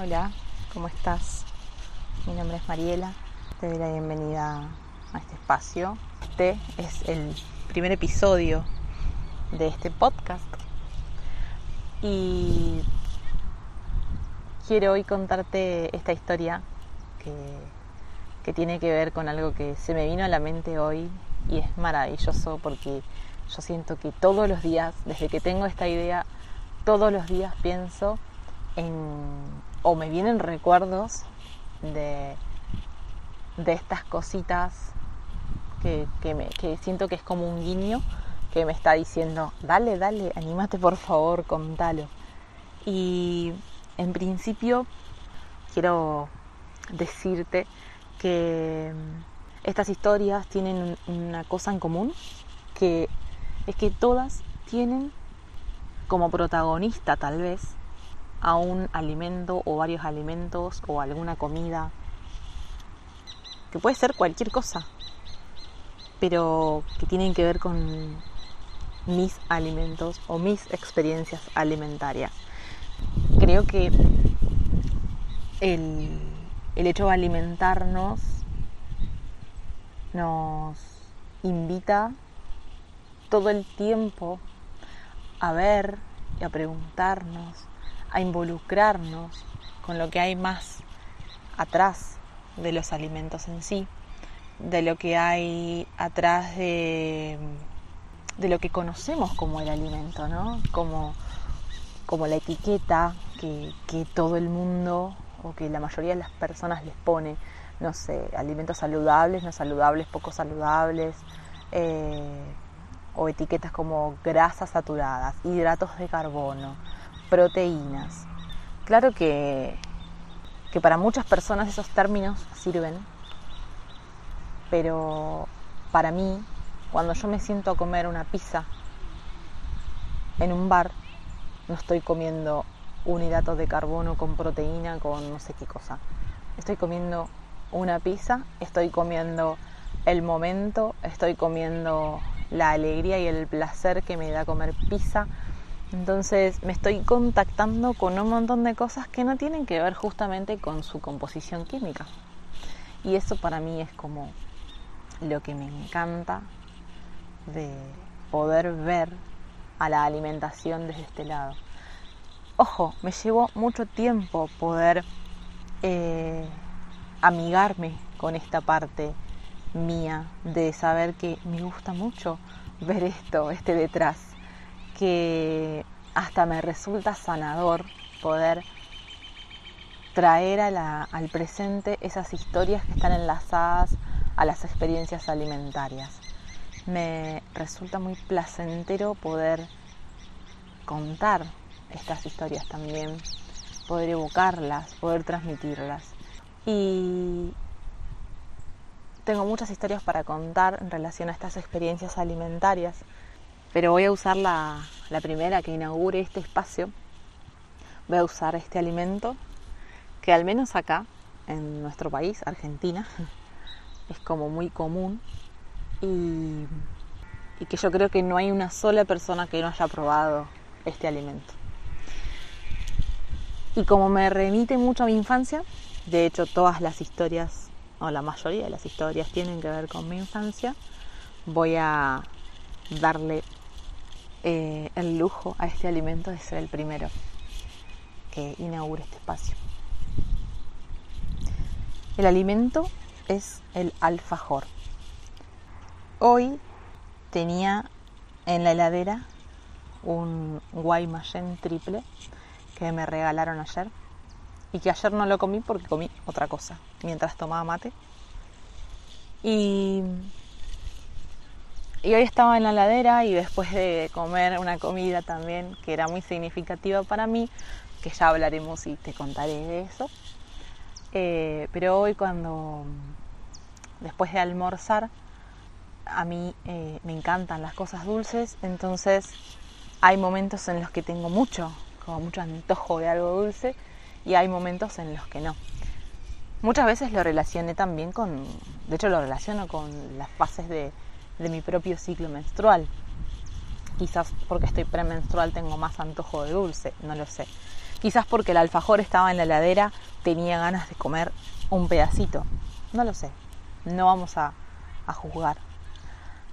Hola, ¿cómo estás? Mi nombre es Mariela, te doy la bienvenida a este espacio. Este es el primer episodio de este podcast y quiero hoy contarte esta historia que, que tiene que ver con algo que se me vino a la mente hoy y es maravilloso porque yo siento que todos los días, desde que tengo esta idea, todos los días pienso en o me vienen recuerdos de, de estas cositas que, me, que siento que es como un guiño que me está diciendo, dale, dale, anímate por favor, contalo. Y en principio quiero decirte que estas historias tienen una cosa en común, que es que todas tienen como protagonista tal vez a un alimento o varios alimentos o alguna comida, que puede ser cualquier cosa, pero que tienen que ver con mis alimentos o mis experiencias alimentarias. Creo que el, el hecho de alimentarnos nos invita todo el tiempo a ver y a preguntarnos a involucrarnos con lo que hay más atrás de los alimentos en sí, de lo que hay atrás de, de lo que conocemos como el alimento, ¿no? Como, como la etiqueta que, que todo el mundo o que la mayoría de las personas les pone, no sé, alimentos saludables, no saludables, poco saludables, eh, o etiquetas como grasas saturadas, hidratos de carbono, proteínas. Claro que, que para muchas personas esos términos sirven, pero para mí, cuando yo me siento a comer una pizza en un bar, no estoy comiendo un hidrato de carbono con proteína, con no sé qué cosa. Estoy comiendo una pizza, estoy comiendo el momento, estoy comiendo la alegría y el placer que me da comer pizza, entonces me estoy contactando con un montón de cosas que no tienen que ver justamente con su composición química. Y eso para mí es como lo que me encanta de poder ver a la alimentación desde este lado. Ojo, me llevó mucho tiempo poder eh, amigarme con esta parte mía de saber que me gusta mucho ver esto, este detrás que hasta me resulta sanador poder traer al presente esas historias que están enlazadas a las experiencias alimentarias. Me resulta muy placentero poder contar estas historias también, poder evocarlas, poder transmitirlas. Y tengo muchas historias para contar en relación a estas experiencias alimentarias pero voy a usar la, primera que inaugure este espacio. Voy a usar este alimento que al menos acá, en nuestro país, Argentina, es como muy común y, y que yo creo que no hay una sola persona que no haya probado este alimento. Y como me remite mucho a mi infancia, de hecho todas las historias, o la mayoría de las historias tienen que ver con mi infancia, voy a darle eh, el lujo a este alimento de ser el primero que inaugure este espacio. El alimento es el alfajor. Hoy tenía en la heladera un Guaymallén triple que me regalaron ayer y que ayer no lo comí porque comí otra cosa mientras tomaba mate. Y y hoy estaba en la ladera y después de comer una comida también que era muy significativa para mí, que ya hablaremos y te contaré de eso. Eh, pero hoy cuando, después de almorzar, a mí eh, me encantan las cosas dulces, entonces hay momentos en los que tengo mucho, como mucho antojo de algo dulce, y hay momentos en los que no. Muchas veces lo relacioné también con, de hecho lo relaciono con las fases de de mi propio ciclo menstrual. Quizás porque estoy premenstrual tengo más antojo de dulce, no lo sé. Quizás porque el alfajor estaba en la heladera, tenía ganas de comer un pedacito. No lo sé, no vamos a, a juzgar.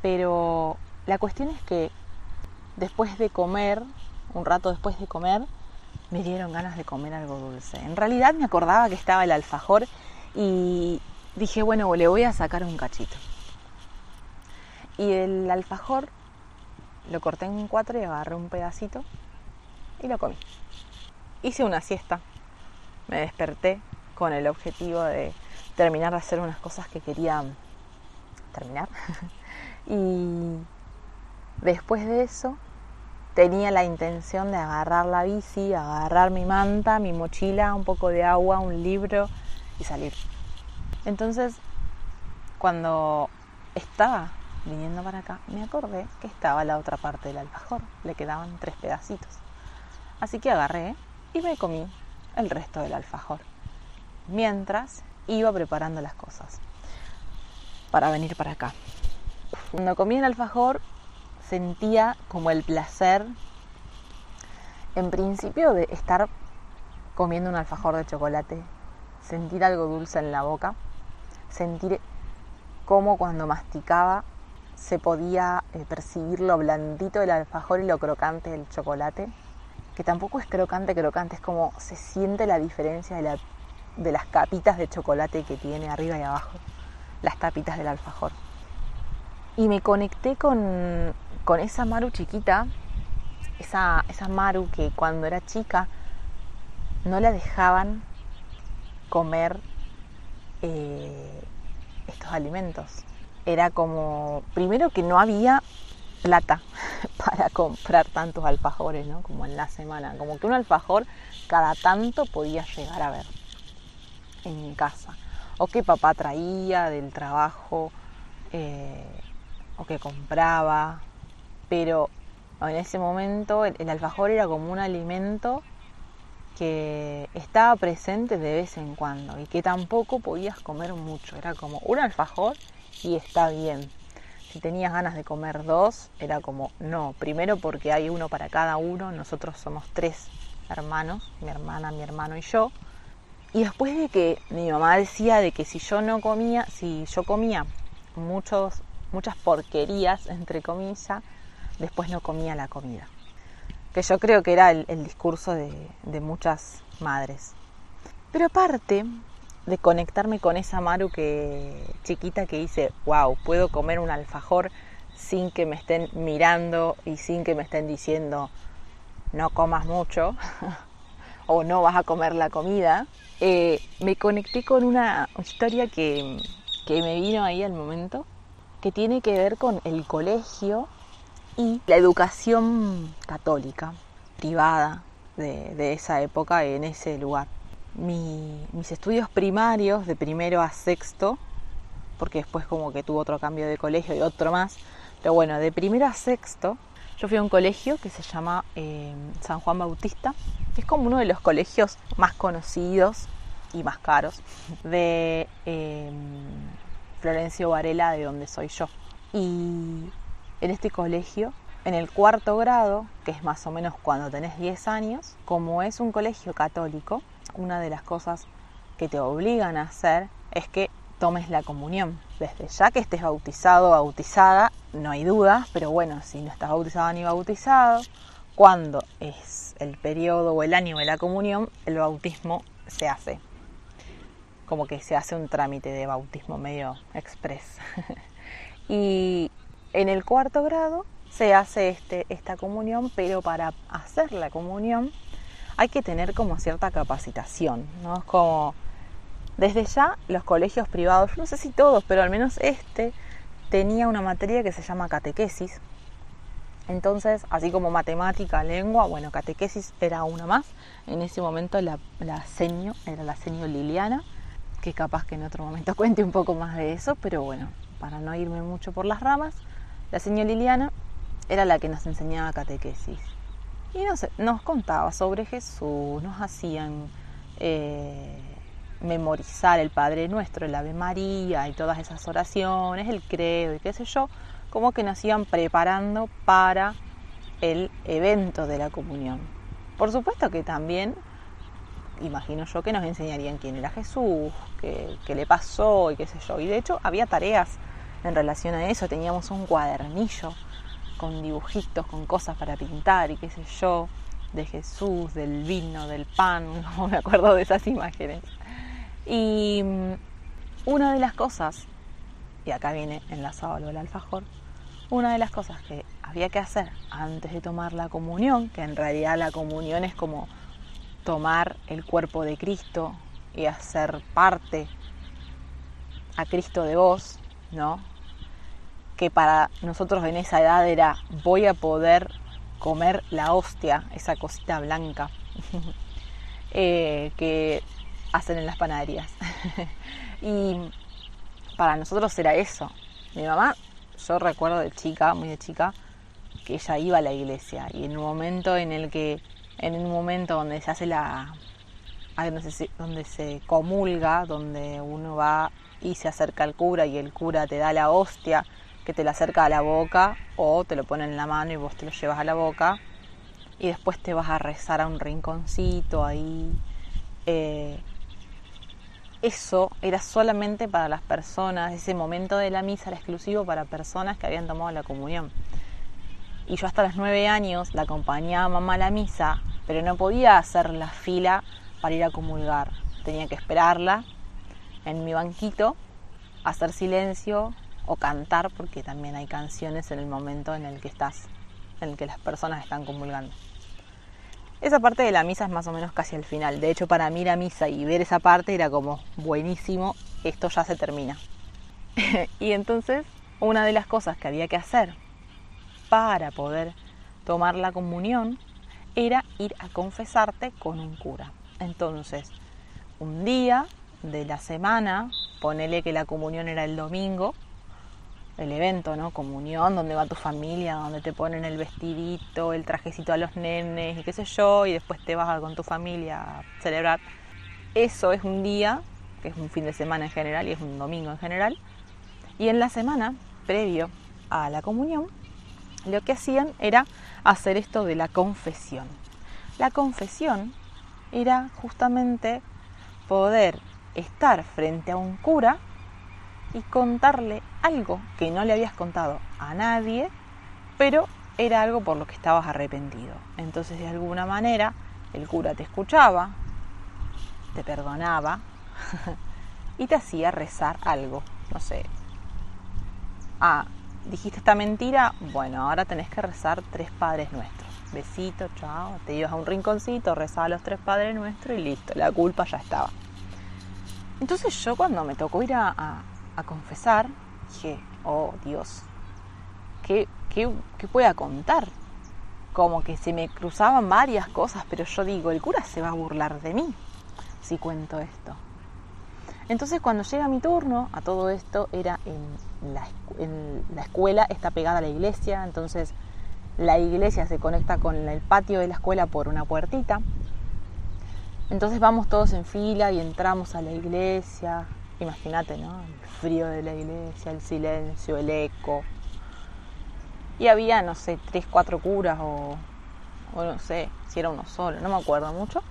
Pero la cuestión es que después de comer, un rato después de comer, me dieron ganas de comer algo dulce. En realidad me acordaba que estaba el alfajor y dije, bueno, le voy a sacar un cachito. Y el alfajor lo corté en cuatro y agarré un pedacito y lo comí. Hice una siesta, me desperté con el objetivo de terminar de hacer unas cosas que quería terminar. y después de eso tenía la intención de agarrar la bici, agarrar mi manta, mi mochila, un poco de agua, un libro y salir. Entonces, cuando estaba viniendo para acá, me acordé que estaba la otra parte del alfajor, le quedaban tres pedacitos. Así que agarré y me comí el resto del alfajor, mientras iba preparando las cosas para venir para acá. Cuando comí el alfajor sentía como el placer, en principio, de estar comiendo un alfajor de chocolate, sentir algo dulce en la boca, sentir cómo cuando masticaba se podía eh, percibir lo blandito del alfajor y lo crocante del chocolate, que tampoco es crocante, crocante, es como se siente la diferencia de, de las capitas de chocolate que tiene arriba y abajo, las tapitas del alfajor. Y me conecté con, con esa Maru chiquita, esa, esa Maru que cuando era chica no la dejaban comer eh, estos alimentos. Era como, primero que no había plata para comprar tantos alfajores, ¿no? Como en la semana. Como que un alfajor cada tanto podía llegar a ver en casa. O que papá traía del trabajo, eh, o que compraba, pero en ese momento el, alfajor era como un alimento que estaba presente de vez en cuando y que tampoco podías comer mucho. Era como un alfajor y está bien. Si tenías ganas de comer dos, era como no. Primero porque hay uno para cada uno. Nosotros somos tres hermanos, mi hermana, mi hermano y yo. Y después de que mi mamá decía de que si yo no comía, si yo comía muchos, muchas porquerías, entre comillas, después no comía la comida. Que yo creo que era el, discurso de, de, muchas madres. Pero aparte de conectarme con esa Maru que chiquita que dice, wow, puedo comer un alfajor sin que me estén mirando y sin que me estén diciendo no comas mucho o no vas a comer la comida, eh, me conecté con una historia que, que me vino ahí al momento, que tiene que ver con el colegio y la educación católica privada de, esa época en ese lugar. Mis estudios primarios, de primero a sexto, porque después como que tuvo otro cambio de colegio y otro más, pero bueno, de primero a sexto, yo fui a un colegio que se llama eh, San Juan Bautista, que es como uno de los colegios más conocidos y más caros de eh, Florencio Varela, de donde soy yo. Y en este colegio, en el cuarto grado, que es más o menos cuando tenés 10 años, como es un colegio católico, una de las cosas que te obligan a hacer es que tomes la comunión. Desde ya que estés bautizado bautizada, no hay dudas, pero bueno, si no estás bautizado ni bautizado, cuando es el periodo o el año de la comunión, el bautismo se hace. Como que se hace un trámite de bautismo medio express. y en el cuarto grado se hace este, esta comunión, pero para hacer la comunión hay que tener como cierta capacitación, ¿no? Es como, desde ya los colegios privados, no sé si todos, pero al menos este, tenía una materia que se llama catequesis. Entonces, así como matemática, lengua, bueno, catequesis era una más. En ese momento la, la seño, era la seño Liliana, que capaz que en otro momento cuente un poco más de eso, pero bueno, para no irme mucho por las ramas, la señora Liliana era la que nos enseñaba catequesis. Y nos, nos contaba sobre Jesús, nos hacían eh, memorizar el Padre Nuestro, el Ave María y todas esas oraciones, el credo y qué sé yo, como que nos iban preparando para el evento de la comunión. Por supuesto que también, imagino yo, que nos enseñarían quién era Jesús, qué, qué le pasó y qué sé yo. Y de hecho había tareas en relación a eso, teníamos un cuadernillo con dibujitos, con cosas para pintar y qué sé yo, de Jesús, del vino, del pan, no me acuerdo de esas imágenes. Y mm, una de las cosas, y acá viene enlazado lo del alfajor, una de las cosas que había que hacer antes de tomar la comunión, que en realidad la comunión es como tomar el cuerpo de Cristo y hacer parte a Cristo de vos, ¿no? Que para nosotros en esa edad era voy a poder comer la hostia, esa cosita blanca eh, que hacen en las panaderías. y para nosotros era eso. Mi mamá yo recuerdo de chica, muy de chica, que ella iba a la iglesia y en un momento en el que, en un momento donde se hace la, donde se, donde se comulga, donde uno va y se acerca al cura y el cura te da la hostia que te la acerca a la boca o te lo pone en la mano y vos te lo llevas a la boca y después te vas a rezar a un rinconcito ahí. Eh, eso era solamente para las personas, ese momento de la misa era exclusivo para personas que habían tomado la comunión. Y yo hasta los nueve años la acompañaba a mamá a la misa, pero no podía hacer la fila para ir a comulgar. Tenía que esperarla en mi banquito, hacer silencio o cantar, porque también hay canciones en el momento en el que estás, en el que las personas están comulgando. Esa parte de la misa es más o menos casi al final. De hecho, para mí la misa y ver esa parte era como buenísimo, esto ya se termina. y entonces, una de las cosas que había que hacer para poder tomar la comunión era ir a confesarte con un cura. Entonces, un día de la semana, ponele que la comunión era el domingo, el evento, ¿no? Comunión, donde va tu familia, donde te ponen el vestidito, el trajecito a los nenes y qué sé yo, y después te vas con tu familia a celebrar. Eso es un día, que es un fin de semana en general y es un domingo en general. Y en la semana, previo a la comunión, lo que hacían era hacer esto de la confesión. La confesión era justamente poder estar frente a un cura y contarle algo que no le habías contado a nadie, pero era algo por lo que estabas arrepentido. Entonces de alguna manera el cura te escuchaba, te perdonaba y te hacía rezar algo, no sé. Ah, dijiste esta mentira, bueno, ahora tenés que rezar tres padres nuestros. Besito, chao, te ibas a un rinconcito, rezaba los tres padres nuestros y listo, la culpa ya estaba. Entonces yo cuando me tocó ir a, a confesar, dije, oh Dios, ¿qué, qué, qué voy a contar? Como que se me cruzaban varias cosas, pero yo digo, el cura se va a burlar de mí si cuento esto. Entonces cuando llega mi turno, a todo esto era en la, en la, escuela, está pegada a la iglesia, entonces la iglesia se conecta con el patio de la escuela por una puertita. Entonces vamos todos en fila y entramos a la iglesia, Imagínate, ¿no? El frío de la iglesia, el silencio, el eco. Y había, no sé, tres, cuatro curas o, o no sé, si era uno solo, no me acuerdo mucho.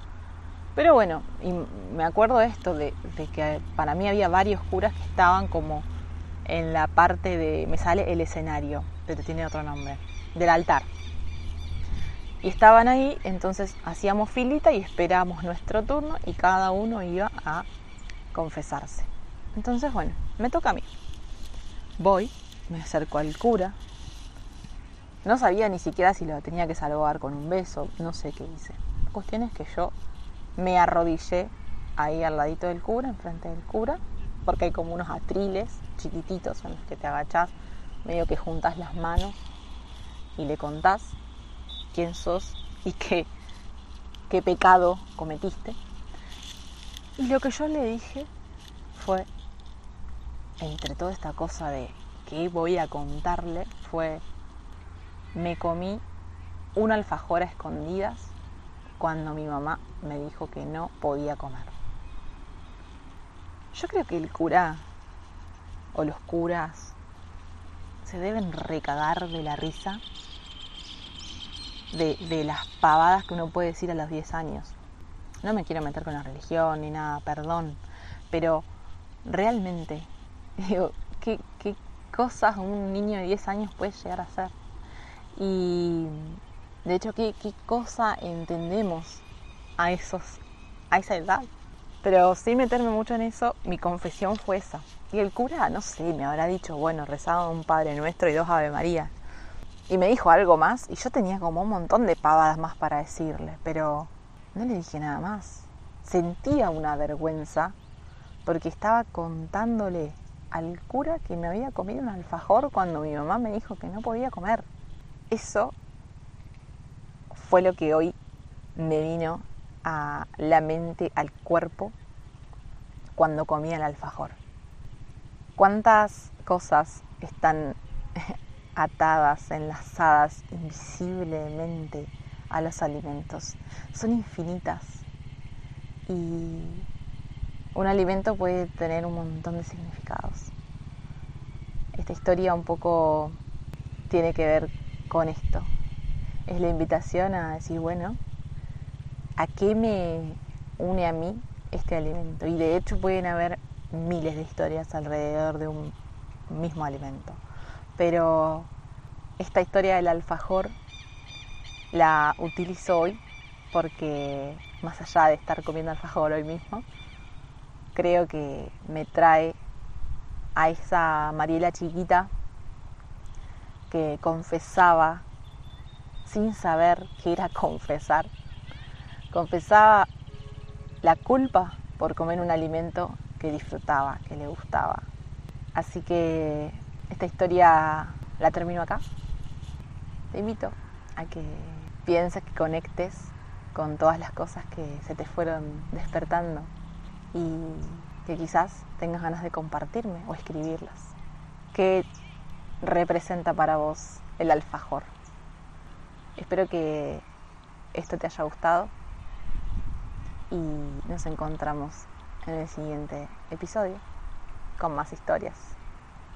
Pero bueno, y me acuerdo esto, de, de, que para mí había varios curas que estaban como en la parte de, me sale el escenario, pero tiene otro nombre, del altar. Y estaban ahí, entonces hacíamos filita y esperábamos nuestro turno y cada uno iba a confesarse. Entonces, bueno, me toca a mí. Voy, me acerco al cura. No sabía ni siquiera si lo tenía que saludar con un beso, no sé qué hice. La cuestión es que yo me arrodillé ahí al ladito del cura, enfrente del cura, porque hay como unos atriles chiquititos en los que te agachás, medio que juntas las manos y le contás quién sos y qué, qué pecado cometiste. Y lo que yo le dije fue, entre toda esta cosa de que voy a contarle fue, me comí un alfajor a escondidas cuando mi mamá me dijo que no podía comer. Yo creo que el cura o los curas se deben recagar de la risa de, de las pavadas que uno puede decir a los 10 años. No me quiero meter con la religión ni nada, perdón, pero realmente, digo, ¿qué, qué cosas un niño de 10 años puede llegar a hacer? Y de hecho, ¿qué, qué cosa entendemos a, esos, a esa edad? Pero sin meterme mucho en eso, mi confesión fue esa. Y el cura, no sé, me habrá dicho, bueno, rezaba un Padre Nuestro y dos Ave María. Y me dijo algo más y yo tenía como un montón de pavadas más para decirle, pero no le dije nada más. Sentía una vergüenza porque estaba contándole al cura que me había comido un alfajor cuando mi mamá me dijo que no podía comer. Eso fue lo que hoy me vino a la mente, al cuerpo, cuando comía el alfajor. ¿Cuántas cosas están atadas, enlazadas invisiblemente a los alimentos? Son infinitas. Y un alimento puede tener un montón de significados. Esta historia un poco tiene que ver con esto. Es la invitación a decir, bueno, ¿a qué me une a mí este alimento? Y de hecho pueden haber miles de historias alrededor de un mismo alimento. Pero esta historia del alfajor la utilizo hoy porque más allá de estar comiendo alfajor hoy mismo, creo que me trae a esa Mariela chiquita que confesaba sin saber qué era confesar. Confesaba la culpa por comer un alimento que disfrutaba, que le gustaba. Así que esta historia la termino acá. Te invito a que pienses, que conectes con todas las cosas que se te fueron despertando y que quizás tengas ganas de compartirme o escribirlas. ¿Qué representa para vos el alfajor? Espero que esto te haya gustado y nos encontramos en el siguiente episodio con más historias.